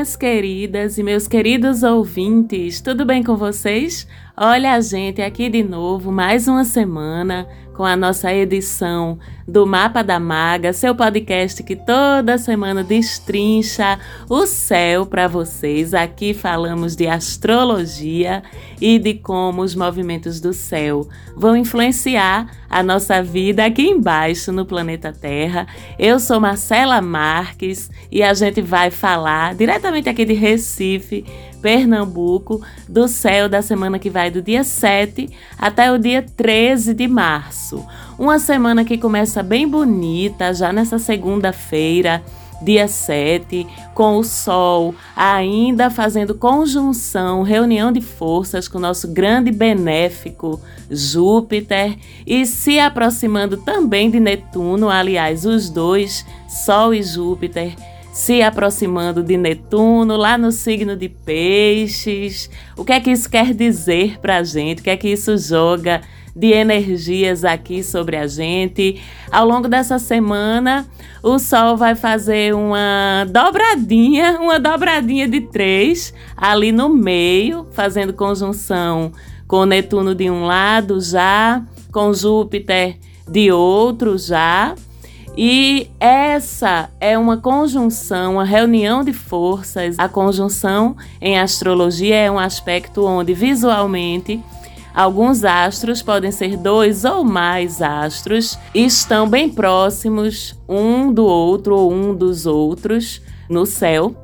Minhas queridas e meus queridos ouvintes, tudo bem com vocês? Olha a gente aqui de novo, mais uma semana com a nossa edição do Mapa da Maga, seu podcast que toda semana destrincha o céu para vocês. Aqui falamos de astrologia e de como os movimentos do céu vão influenciar a nossa vida aqui embaixo no planeta Terra. Eu sou Marcela Marques e a gente vai falar diretamente aqui de Recife Pernambuco, do céu da semana que vai do dia 7 até o dia 13 de março. Uma semana que começa bem bonita, já nessa segunda-feira, dia 7, com o Sol ainda fazendo conjunção, reunião de forças com o nosso grande benéfico Júpiter e se aproximando também de Netuno, aliás, os dois, Sol e Júpiter se aproximando de Netuno, lá no signo de Peixes. O que é que isso quer dizer para a gente? O que é que isso joga de energias aqui sobre a gente? Ao longo dessa semana, o Sol vai fazer uma dobradinha, uma dobradinha de três ali no meio, fazendo conjunção com Netuno de um lado já, com Júpiter de outro já. E essa é uma conjunção, uma reunião de forças. A conjunção em astrologia é um aspecto onde visualmente alguns astros podem ser dois ou mais astros estão bem próximos um do outro ou um dos outros no céu.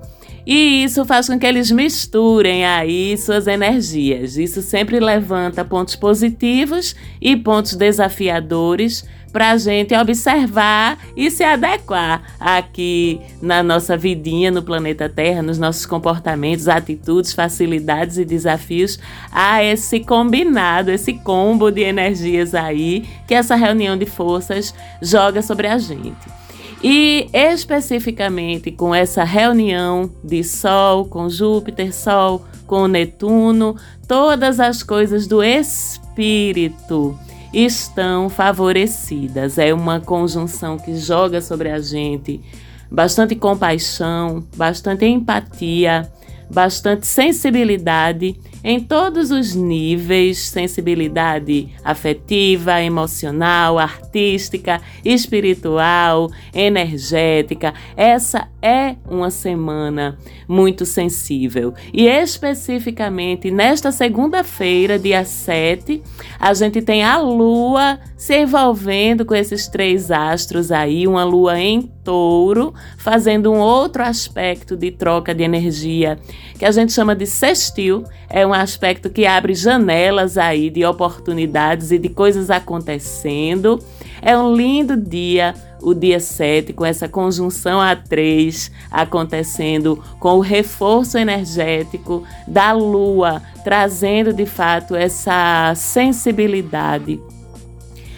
E isso faz com que eles misturem aí suas energias. Isso sempre levanta pontos positivos e pontos desafiadores para a gente observar e se adequar aqui na nossa vidinha no planeta Terra, nos nossos comportamentos, atitudes, facilidades e desafios a esse combinado, esse combo de energias aí que essa reunião de forças joga sobre a gente. E especificamente com essa reunião de Sol com Júpiter, Sol com Netuno, todas as coisas do espírito estão favorecidas. É uma conjunção que joga sobre a gente bastante compaixão, bastante empatia, bastante sensibilidade em todos os níveis sensibilidade afetiva, emocional, artística, espiritual, energética. Essa é uma semana muito sensível. E especificamente nesta segunda-feira, dia 7, a gente tem a lua se envolvendo com esses três astros aí, uma lua em touro, fazendo um outro aspecto de troca de energia que a gente chama de sextil. É um aspecto que abre janelas aí de oportunidades e de coisas acontecendo. É um lindo dia, o dia 7, com essa conjunção A3 acontecendo, com o reforço energético da Lua, trazendo de fato essa sensibilidade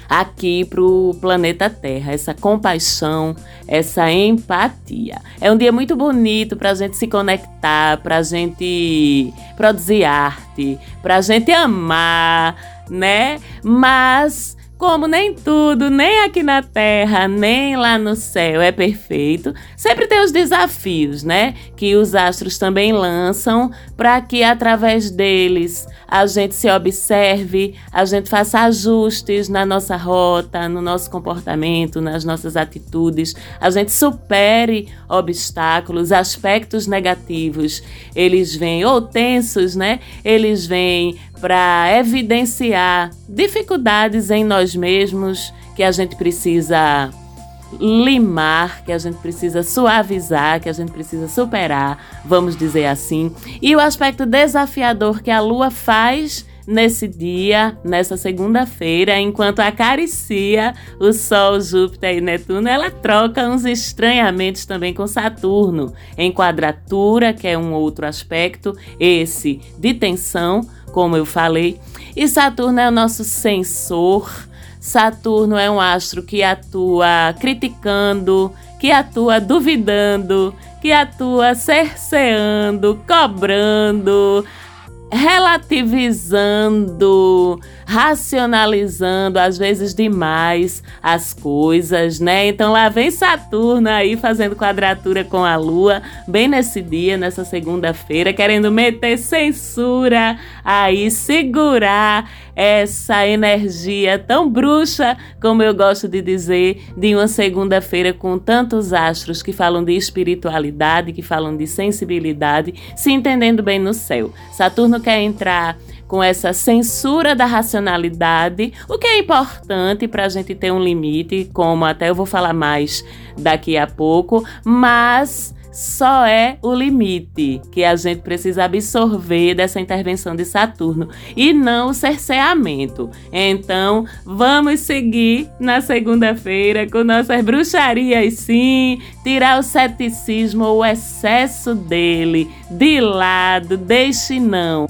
aqui para o planeta Terra, essa compaixão, essa empatia. É um dia muito bonito para a gente se conectar, para a gente produzir arte, para a gente amar, né? Mas como nem tudo, nem aqui na terra, nem lá no céu é perfeito, sempre tem os desafios, né? Que os astros também lançam para que através deles a gente se observe, a gente faça ajustes na nossa rota, no nosso comportamento, nas nossas atitudes, a gente supere obstáculos, aspectos negativos. Eles vêm ou tensos, né? Eles vêm para evidenciar dificuldades em nós mesmos que a gente precisa limar, que a gente precisa suavizar, que a gente precisa superar, vamos dizer assim. E o aspecto desafiador que a lua faz nesse dia, nessa segunda-feira, enquanto acaricia o Sol, Júpiter e Netuno, ela troca uns estranhamentos também com Saturno, em quadratura, que é um outro aspecto, esse de tensão, como eu falei. E Saturno é o nosso sensor. Saturno é um astro que atua criticando, que atua duvidando, que atua cerceando, cobrando, relativizando, racionalizando, às vezes demais, as coisas, né? Então lá vem Saturno aí fazendo quadratura com a Lua, bem nesse dia, nessa segunda-feira, querendo meter censura aí, segurar essa energia tão bruxa, como eu gosto de dizer, de uma segunda-feira com tantos astros que falam de espiritualidade, que falam de sensibilidade, se entendendo bem no céu. Saturno quer entrar com essa censura da racionalidade, o que é importante para a gente ter um limite, como até eu vou falar mais daqui a pouco, mas só é o limite que a gente precisa absorver dessa intervenção de Saturno e não o cerceamento. Então, vamos seguir na segunda-feira com nossas bruxarias, sim, tirar o ceticismo ou o excesso dele de lado, deixe não.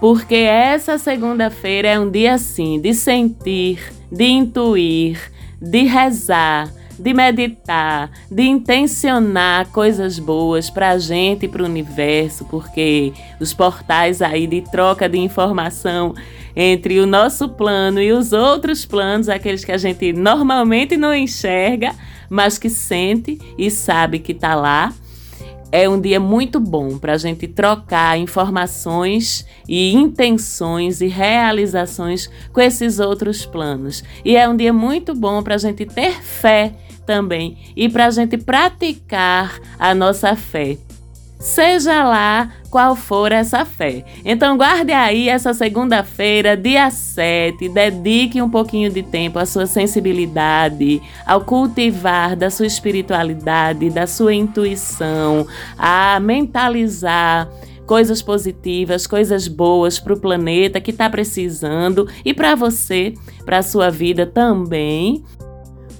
Porque essa segunda-feira é um dia assim de sentir, de intuir, de rezar de meditar, de intencionar coisas boas para a gente e para o universo, porque os portais aí de troca de informação entre o nosso plano e os outros planos, aqueles que a gente normalmente não enxerga, mas que sente e sabe que está lá é um dia muito bom para a gente trocar informações e intenções e realizações com esses outros planos. E é um dia muito bom para a gente ter fé também e para a gente praticar a nossa fé. Seja lá qual for essa fé. Então guarde aí essa segunda-feira, dia 7, dedique um pouquinho de tempo à sua sensibilidade, ao cultivar da sua espiritualidade, da sua intuição, a mentalizar coisas positivas, coisas boas para o planeta que está precisando e para você, para a sua vida também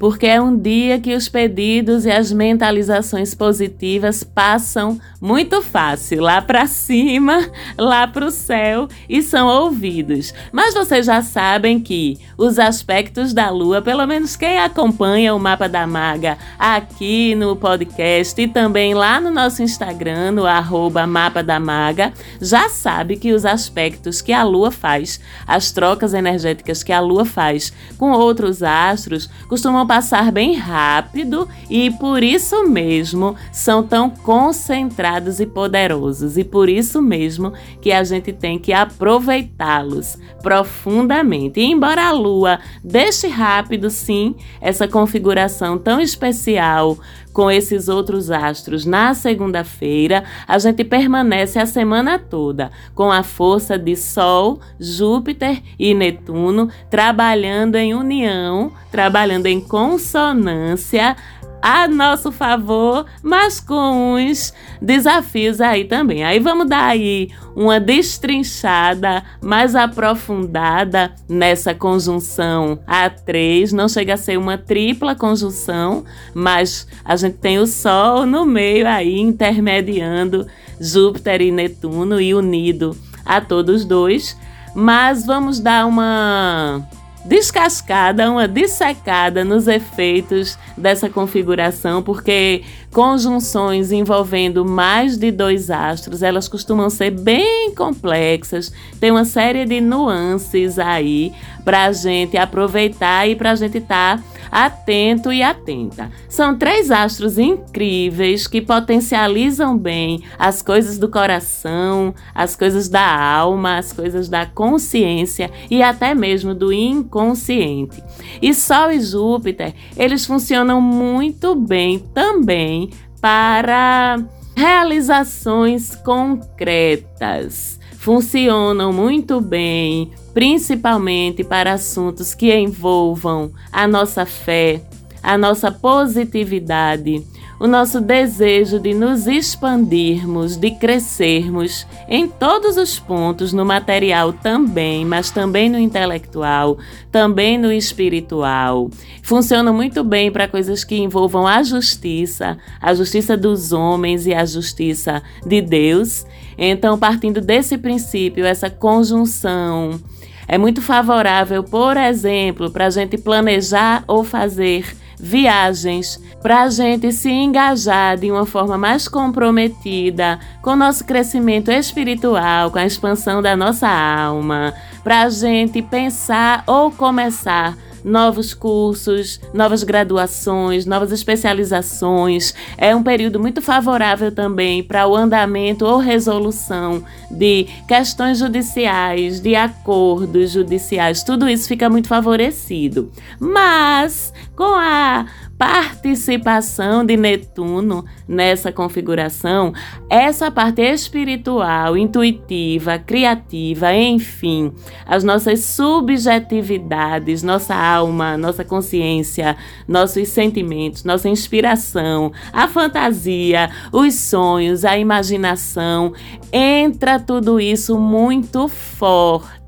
porque é um dia que os pedidos e as mentalizações positivas passam muito fácil lá para cima, lá para o céu e são ouvidos. Mas vocês já sabem que os aspectos da lua, pelo menos quem acompanha o mapa da maga aqui no podcast e também lá no nosso Instagram, no arroba mapa da maga, já sabe que os aspectos que a lua faz, as trocas energéticas que a lua faz com outros astros, costumam passar bem rápido e por isso mesmo são tão concentrados e poderosos e por isso mesmo que a gente tem que aproveitá-los profundamente. E embora a lua deixe rápido sim essa configuração tão especial com esses outros astros na segunda-feira, a gente permanece a semana toda com a força de Sol, Júpiter e Netuno trabalhando em união, trabalhando em consonância a nosso favor, mas com uns desafios aí também. Aí vamos dar aí uma destrinchada mais aprofundada nessa conjunção A3. Não chega a ser uma tripla conjunção, mas a gente tem o Sol no meio aí intermediando Júpiter e Netuno e unido a todos dois. Mas vamos dar uma descascada, uma dissecada nos efeitos dessa configuração, porque conjunções envolvendo mais de dois astros, elas costumam ser bem complexas, tem uma série de nuances aí para a gente aproveitar e para a gente estar tá atento e atenta. São três astros incríveis que potencializam bem as coisas do coração, as coisas da alma, as coisas da consciência e até mesmo do inconsciente. E Sol e Júpiter, eles funcionam muito bem também para realizações concretas. Funcionam muito bem principalmente para assuntos que envolvam a nossa fé, a nossa positividade, o nosso desejo de nos expandirmos, de crescermos em todos os pontos, no material também, mas também no intelectual, também no espiritual. Funciona muito bem para coisas que envolvam a justiça, a justiça dos homens e a justiça de Deus. Então, partindo desse princípio, essa conjunção é muito favorável, por exemplo, para a gente planejar ou fazer viagens, para a gente se engajar de uma forma mais comprometida com o nosso crescimento espiritual, com a expansão da nossa alma, para a gente pensar ou começar novos cursos, novas graduações, novas especializações. É um período muito favorável também para o andamento ou resolução de questões judiciais, de acordos judiciais. Tudo isso fica muito favorecido. Mas com a participação de Netuno nessa configuração, essa parte espiritual, intuitiva, criativa, enfim, as nossas subjetividades, nossa alma, nossa consciência, nossos sentimentos, nossa inspiração, a fantasia, os sonhos, a imaginação, entra tudo isso muito forte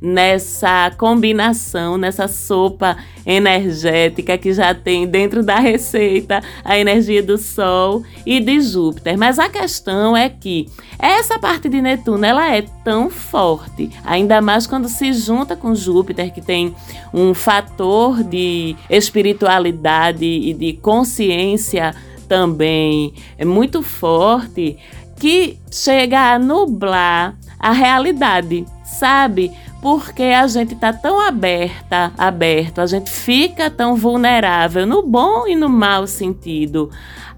nessa combinação, nessa sopa energética que já tem dentro da receita a energia do Sol e de Júpiter. Mas a questão é que essa parte de Netuno ela é tão forte, ainda mais quando se junta com Júpiter, que tem um fator de espiritualidade e de consciência também é muito forte, que chega a nublar a realidade, sabe? porque a gente tá tão aberta, aberto, a gente fica tão vulnerável no bom e no mau sentido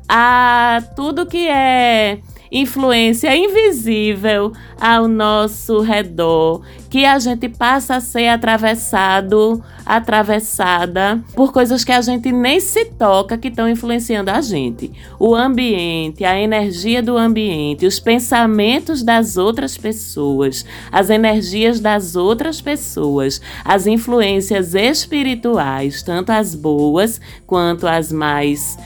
a tudo que é influência invisível ao nosso redor, que a gente passa a ser atravessado, atravessada por coisas que a gente nem se toca que estão influenciando a gente. O ambiente, a energia do ambiente, os pensamentos das outras pessoas, as energias das outras pessoas, as influências espirituais, tanto as boas quanto as mais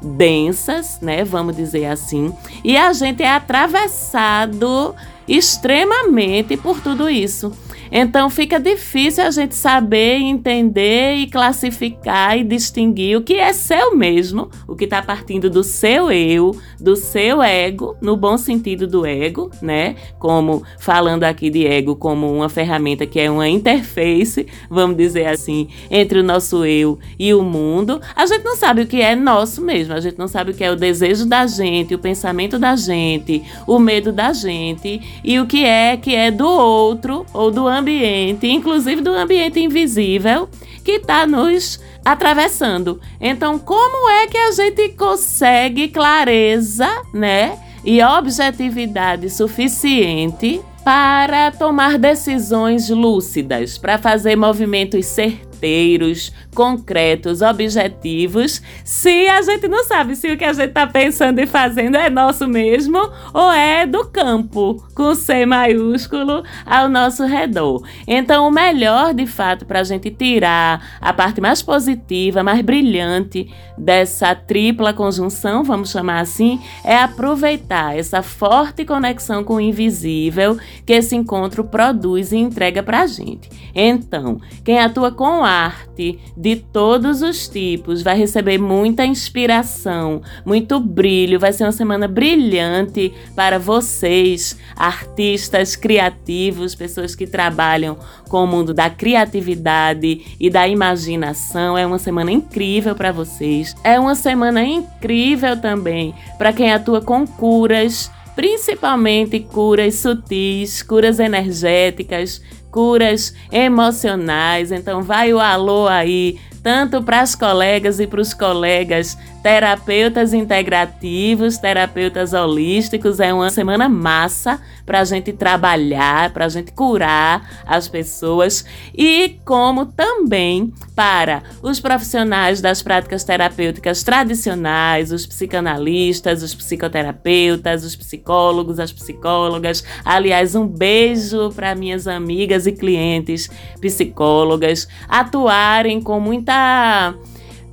densas, né? Vamos dizer assim. E a gente é atravessado extremamente por tudo isso. Então fica difícil a gente saber, entender e classificar e distinguir o que é seu mesmo, o que está partindo do seu eu, do seu ego, no bom sentido do ego, né? Como falando aqui de ego como uma ferramenta que é uma interface, vamos dizer assim, entre o nosso eu e o mundo. A gente não sabe o que é nosso mesmo, a gente não sabe o que é o desejo da gente, o pensamento da gente, o medo da gente e o que é que é do outro ou do ambiente, inclusive do ambiente invisível, que está nos atravessando. Então, como é que a gente consegue clareza, né? E objetividade suficiente para tomar decisões lúcidas, para fazer movimentos certeiros certeiros, concretos, objetivos, se a gente não sabe se o que a gente está pensando e fazendo é nosso mesmo ou é do campo, com C maiúsculo, ao nosso redor. Então, o melhor, de fato, para a gente tirar a parte mais positiva, mais brilhante dessa tripla conjunção, vamos chamar assim, é aproveitar essa forte conexão com o invisível que esse encontro produz e entrega para a gente. Então, quem atua com arte de todos os tipos, vai receber muita inspiração, muito brilho. Vai ser uma semana brilhante para vocês, artistas criativos, pessoas que trabalham com o mundo da criatividade e da imaginação. É uma semana incrível para vocês. É uma semana incrível também para quem atua com curas principalmente curas sutis, curas energéticas, curas emocionais. Então vai o alô aí, tanto para as colegas e para os colegas terapeutas integrativos, terapeutas holísticos. É uma semana massa para a gente trabalhar, para a gente curar as pessoas e como também para os profissionais das práticas terapêuticas tradicionais, os psicanalistas, os psicoterapeutas, os psicólogos, as psicólogas. Aliás, um beijo para minhas amigas e clientes psicólogas atuarem com muita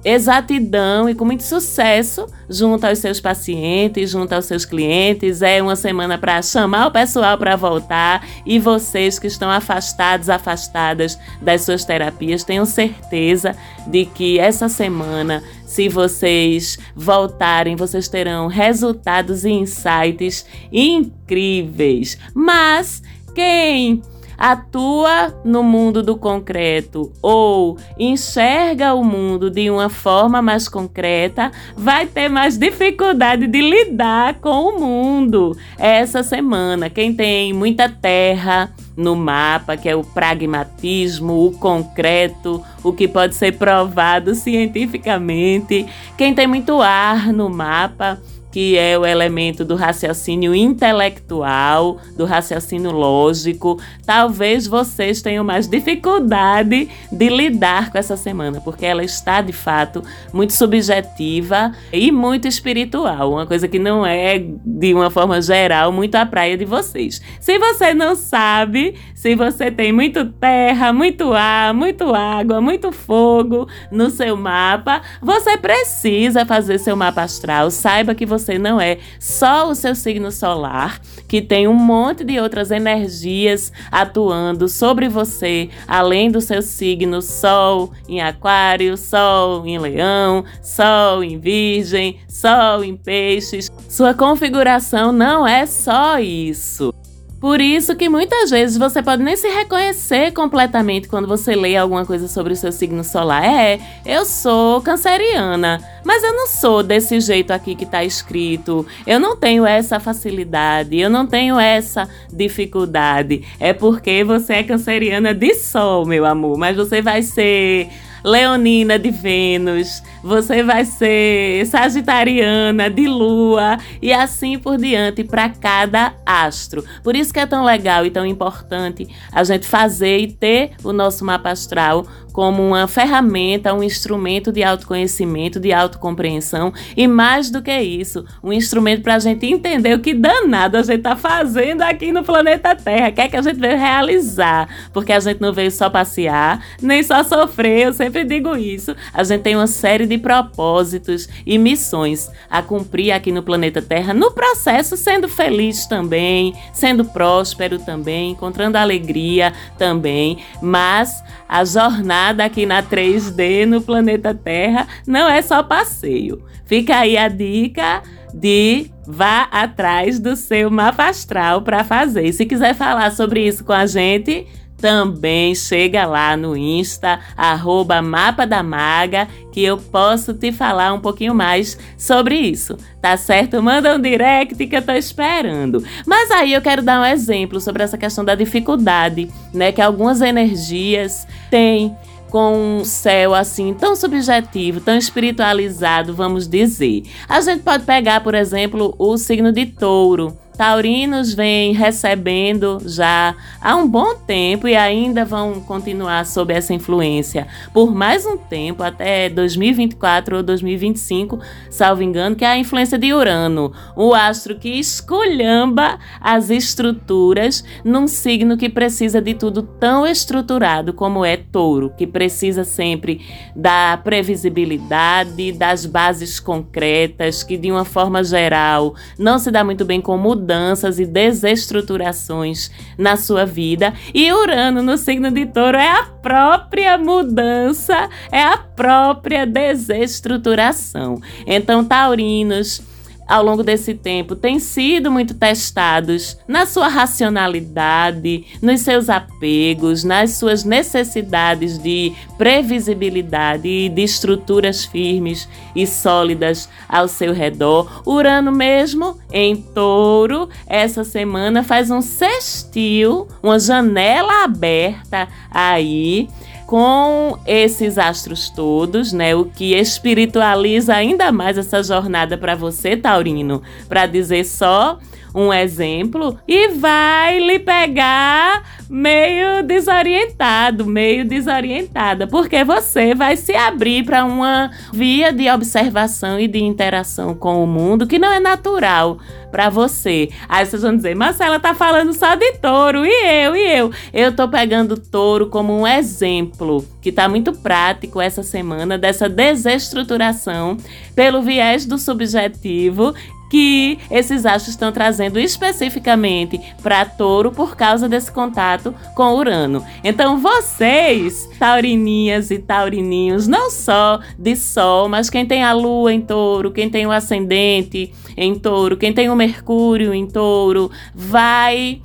exatidão e com muito sucesso junto aos seus pacientes, junto aos seus clientes. É uma semana para chamar o pessoal para voltar e vocês que estão afastados, afastadas das suas terapias, tenham certeza de que essa semana, se vocês voltarem, vocês terão resultados e insights incríveis. Mas quem atua no mundo do concreto ou enxerga o mundo de uma forma mais concreta, vai ter mais dificuldade de lidar com o mundo essa semana. Quem tem muita terra, no mapa, que é o pragmatismo, o concreto, o que pode ser provado cientificamente. Quem tem muito ar no mapa que é o elemento do raciocínio intelectual, do raciocínio lógico. Talvez vocês tenham mais dificuldade de lidar com essa semana, porque ela está de fato muito subjetiva e muito espiritual, uma coisa que não é de uma forma geral muito a praia de vocês. Se você não sabe, se você tem muito terra, muito ar, muito água, muito fogo no seu mapa, você precisa fazer seu mapa astral. Saiba que você não é só o seu signo solar, que tem um monte de outras energias atuando sobre você, além do seu signo Sol em Aquário, Sol em Leão, Sol em Virgem, Sol em Peixes. Sua configuração não é só isso. Por isso que muitas vezes você pode nem se reconhecer completamente quando você lê alguma coisa sobre o seu signo solar. É, eu sou canceriana, mas eu não sou desse jeito aqui que está escrito. Eu não tenho essa facilidade, eu não tenho essa dificuldade. É porque você é canceriana de sol, meu amor, mas você vai ser leonina de Vênus, você vai ser sagitariana de Lua e assim por diante para cada astro. Por isso que é tão legal e tão importante a gente fazer e ter o nosso mapa astral como uma ferramenta, um instrumento de autoconhecimento, de autocompreensão. E mais do que isso, um instrumento para a gente entender o que danado a gente está fazendo aqui no planeta Terra, o que é que a gente veio realizar, porque a gente não veio só passear, nem só sofrer, eu sempre digo isso. A gente tem uma série de propósitos e missões a cumprir aqui no planeta Terra, no processo sendo feliz também, sendo próspero também, encontrando alegria também, mas a jornada aqui na 3D no planeta Terra não é só passeio. Fica aí a dica de vá atrás do seu mapa astral para fazer. E se quiser falar sobre isso com a gente, também chega lá no Insta, arroba Mapa da Maga, que eu posso te falar um pouquinho mais sobre isso. Tá certo? Manda um direct que eu tô esperando. Mas aí eu quero dar um exemplo sobre essa questão da dificuldade, né? Que algumas energias têm com um céu assim tão subjetivo, tão espiritualizado, vamos dizer. A gente pode pegar, por exemplo, o signo de Touro Taurinos vêm recebendo já há um bom tempo e ainda vão continuar sob essa influência. Por mais um tempo, até 2024 ou 2025, salvo engano, que é a influência de Urano, o astro que esculhamba as estruturas num signo que precisa de tudo tão estruturado como é Touro, que precisa sempre da previsibilidade, das bases concretas, que de uma forma geral não se dá muito bem com mudanças mudanças e desestruturações na sua vida. E Urano no signo de Touro é a própria mudança, é a própria desestruturação. Então, taurinos, ao longo desse tempo têm sido muito testados na sua racionalidade, nos seus apegos, nas suas necessidades de previsibilidade e de estruturas firmes e sólidas ao seu redor. Urano mesmo em Touro, essa semana faz um sextil, uma janela aberta aí com esses astros todos, né? O que espiritualiza ainda mais essa jornada para você, Taurino, para dizer só um exemplo e vai lhe pegar meio desorientado, meio desorientada, porque você vai se abrir para uma via de observação e de interação com o mundo que não é natural para você. Aí vocês vão dizer, Marcela tá falando só de touro, e eu, e eu? Eu tô pegando touro como um exemplo que tá muito prático essa semana dessa desestruturação pelo viés do subjetivo que esses astros estão trazendo especificamente para Touro por causa desse contato com Urano. Então, vocês, taurininhas e taurininhos, não só de Sol, mas quem tem a Lua em Touro, quem tem o ascendente em Touro, quem tem o Mercúrio em Touro, vai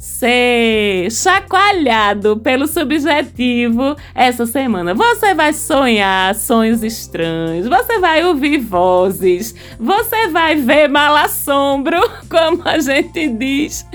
ser chacoalhado pelo subjetivo essa semana. Você vai sonhar sonhos estranhos, você vai ouvir vozes, você vai ver mal-assombro, como a gente diz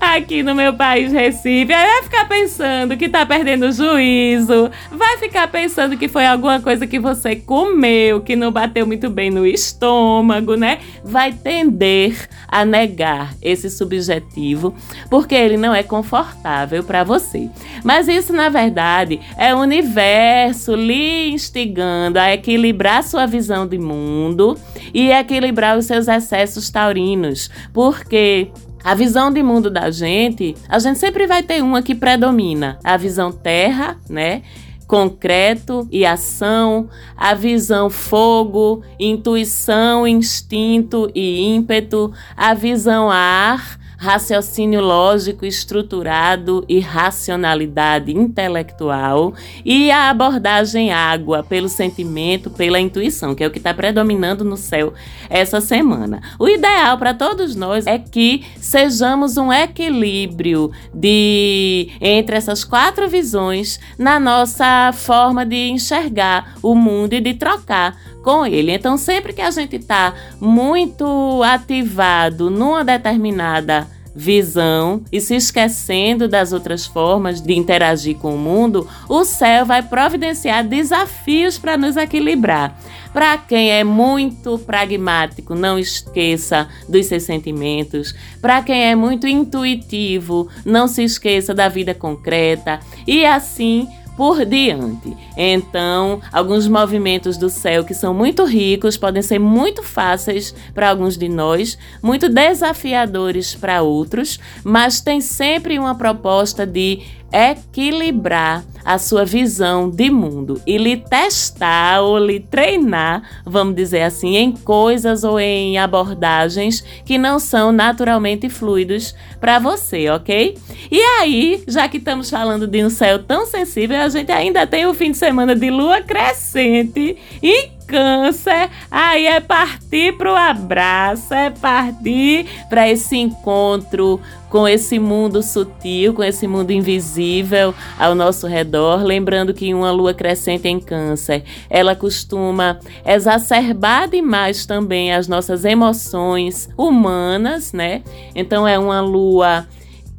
aqui no meu país, Recife. Aí vai ficar pensando que tá perdendo o juízo, vai ficar pensando que foi alguma coisa que você comeu, que não bateu muito bem no estômago, né? Vai tender a negar esse subjetivo, porque ele não é confortável para você. Mas isso, na verdade, é o universo lhe instigando a equilibrar sua visão de mundo e equilibrar os seus excessos taurinos, porque a visão de mundo da gente, a gente sempre vai ter uma que predomina, a visão terra, né? concreto e ação, a visão fogo, intuição, instinto e ímpeto, a visão ar, raciocínio lógico estruturado e racionalidade intelectual, e a abordagem água pelo sentimento, pela intuição, que é o que está predominando no céu essa semana. O ideal para todos nós é que sejamos um equilíbrio de entre essas quatro visões na nossa forma de enxergar o mundo e de trocar com ele. Então, sempre que a gente está muito ativado numa determinada visão e se esquecendo das outras formas de interagir com o mundo, o céu vai providenciar desafios para nos equilibrar. Para quem é muito pragmático, não esqueça dos seus sentimentos. Para quem é muito intuitivo, não se esqueça da vida concreta. E assim por diante. Então, alguns movimentos do céu que são muito ricos podem ser muito fáceis para alguns de nós, muito desafiadores para outros, mas tem sempre uma proposta de equilibrar a sua visão de mundo e lhe testar ou lhe treinar, vamos dizer assim, em coisas ou em abordagens que não são naturalmente fluidos para você, ok? E aí, já que estamos falando de um céu tão sensível, a gente ainda tem o fim de semana de lua crescente e câncer, aí é partir para o abraço, é partir para esse encontro com esse mundo sutil, com esse mundo invisível ao nosso redor. Lembrando que uma lua crescente em Câncer, ela costuma exacerbar demais também as nossas emoções humanas, né? Então é uma lua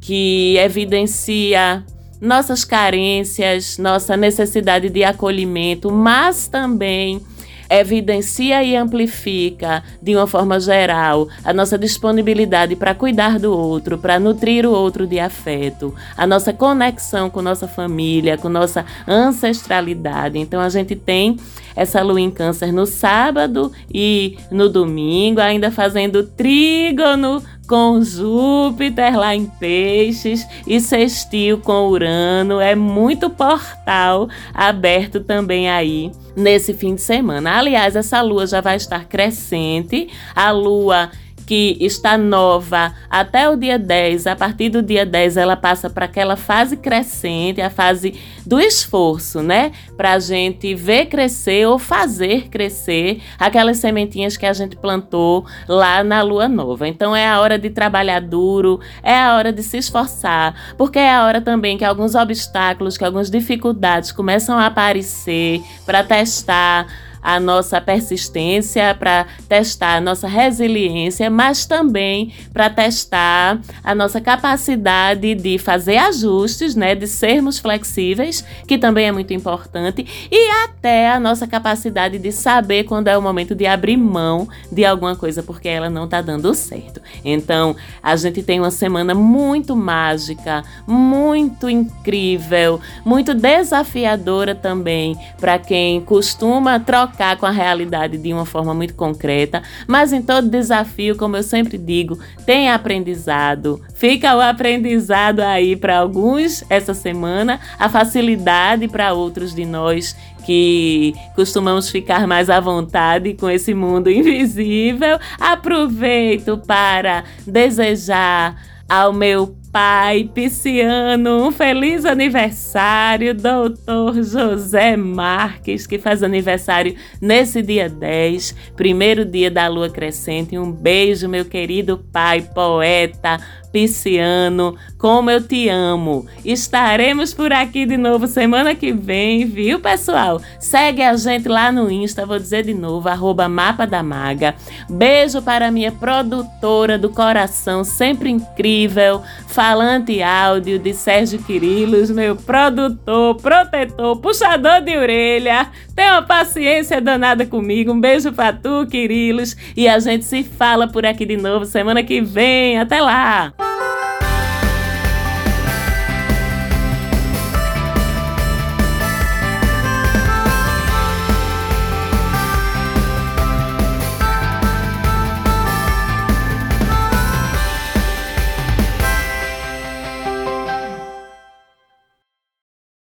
que evidencia nossas carências, nossa necessidade de acolhimento, mas também evidencia e amplifica, de uma forma geral, a nossa disponibilidade para cuidar do outro, para nutrir o outro de afeto, a nossa conexão com nossa família, com nossa ancestralidade. Então a gente tem essa lua em câncer no sábado e no domingo, ainda fazendo trígono com Júpiter lá em Peixes e sextil com Urano. É muito portal aberto também aí nesse fim de semana. Aliás, essa lua já vai estar crescente. A lua que está nova até o dia 10, a partir do dia 10 ela passa para aquela fase crescente, a fase do esforço, né? Para a gente ver crescer ou fazer crescer aquelas sementinhas que a gente plantou lá na lua nova. Então é a hora de trabalhar duro, é a hora de se esforçar, porque é a hora também que alguns obstáculos, que algumas dificuldades começam a aparecer para testar a nossa persistência, para testar a nossa resiliência, mas também para testar a nossa capacidade de fazer ajustes, né, de sermos flexíveis, que também é muito importante, e até a nossa capacidade de saber quando é o momento de abrir mão de alguma coisa porque ela não está dando certo. Então, a gente tem uma semana muito mágica, muito incrível, muito desafiadora também para quem costuma trocar chocar com a realidade de uma forma muito concreta, mas em todo desafio, como eu sempre digo, tem aprendizado. Fica o aprendizado aí para alguns essa semana, a facilidade para outros de nós que costumamos ficar mais à vontade com esse mundo invisível. Aproveito para desejar ao meu pai pisciano, um feliz aniversário, doutor José Marques, que faz aniversário nesse dia 10, primeiro dia da lua crescente. Um beijo, meu querido pai, poeta, Pisciano, como eu te amo. Estaremos por aqui de novo semana que vem, viu, pessoal? Segue a gente lá no Insta, vou dizer de novo, arroba Mapa da Maga. Beijo para minha produtora do coração, sempre incrível, falante áudio de Sérgio Quirilos, meu produtor, protetor, puxador de orelha. Tenha uma paciência danada comigo. Um beijo pra tu, Quirilos. E a gente se fala por aqui de novo semana que vem. Até lá! Música